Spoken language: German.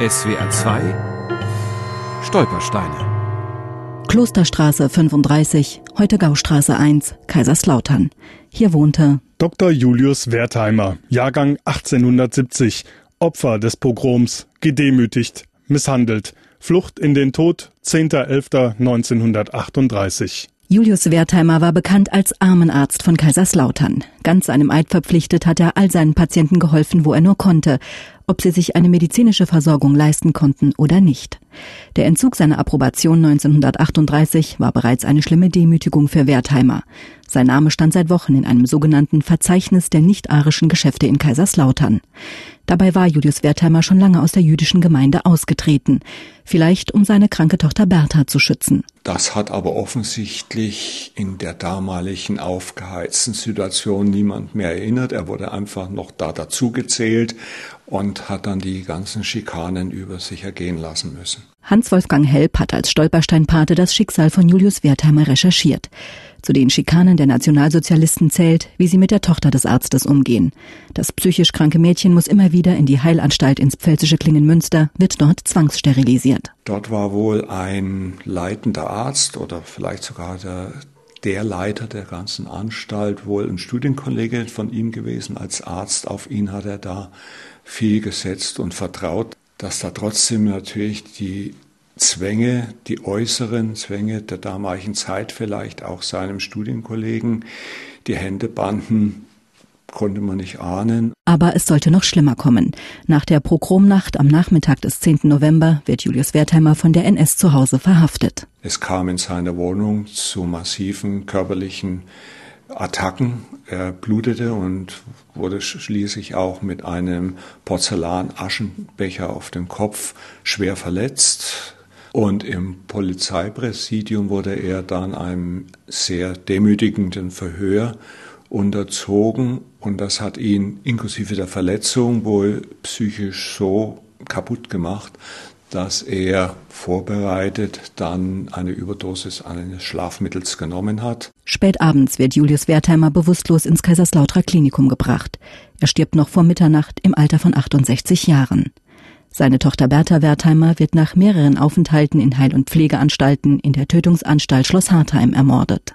SWR 2 Stolpersteine Klosterstraße 35, heute Gaustraße 1, Kaiserslautern. Hier wohnte Dr. Julius Wertheimer, Jahrgang 1870, Opfer des Pogroms, gedemütigt, misshandelt, Flucht in den Tod, 10.11.1938. Julius Wertheimer war bekannt als Armenarzt von Kaiserslautern. Ganz seinem Eid verpflichtet hat er all seinen Patienten geholfen, wo er nur konnte, ob sie sich eine medizinische Versorgung leisten konnten oder nicht. Der Entzug seiner Approbation 1938 war bereits eine schlimme Demütigung für Wertheimer. Sein Name stand seit Wochen in einem sogenannten Verzeichnis der nicht-arischen Geschäfte in Kaiserslautern. Dabei war Julius Wertheimer schon lange aus der jüdischen Gemeinde ausgetreten, vielleicht um seine kranke Tochter Bertha zu schützen. Das hat aber offensichtlich in der damaligen aufgeheizten Situation niemand mehr erinnert. Er wurde einfach noch da dazugezählt und hat dann die ganzen Schikanen über sich ergehen lassen müssen. Hans-Wolfgang Help hat als Stolpersteinpate das Schicksal von Julius Wertheimer recherchiert. Zu den Schikanen der Nationalsozialisten zählt, wie sie mit der Tochter des Arztes umgehen. Das psychisch kranke Mädchen muss immer wieder in die Heilanstalt ins pfälzische Klingenmünster, wird dort zwangssterilisiert. Dort war wohl ein leitender Arzt oder vielleicht sogar der, der Leiter der ganzen Anstalt, wohl ein Studienkollege von ihm gewesen. Als Arzt auf ihn hat er da viel gesetzt und vertraut, dass da trotzdem natürlich die Zwänge, die äußeren Zwänge der damaligen Zeit vielleicht auch seinem Studienkollegen, die Hände banden, konnte man nicht ahnen. Aber es sollte noch schlimmer kommen. Nach der Pogromnacht am Nachmittag des 10. November wird Julius Wertheimer von der NS zu Hause verhaftet. Es kam in seiner Wohnung zu massiven körperlichen Attacken. Er blutete und wurde schließlich auch mit einem Porzellan-Aschenbecher auf dem Kopf schwer verletzt. Und im Polizeipräsidium wurde er dann einem sehr demütigenden Verhör unterzogen und das hat ihn inklusive der Verletzung wohl psychisch so kaputt gemacht, dass er vorbereitet dann eine Überdosis eines Schlafmittels genommen hat. Spät abends wird Julius Wertheimer bewusstlos ins Kaiserslauterer Klinikum gebracht. Er stirbt noch vor Mitternacht im Alter von 68 Jahren. Seine Tochter Bertha Wertheimer wird nach mehreren Aufenthalten in Heil- und Pflegeanstalten in der Tötungsanstalt Schloss Hartheim ermordet.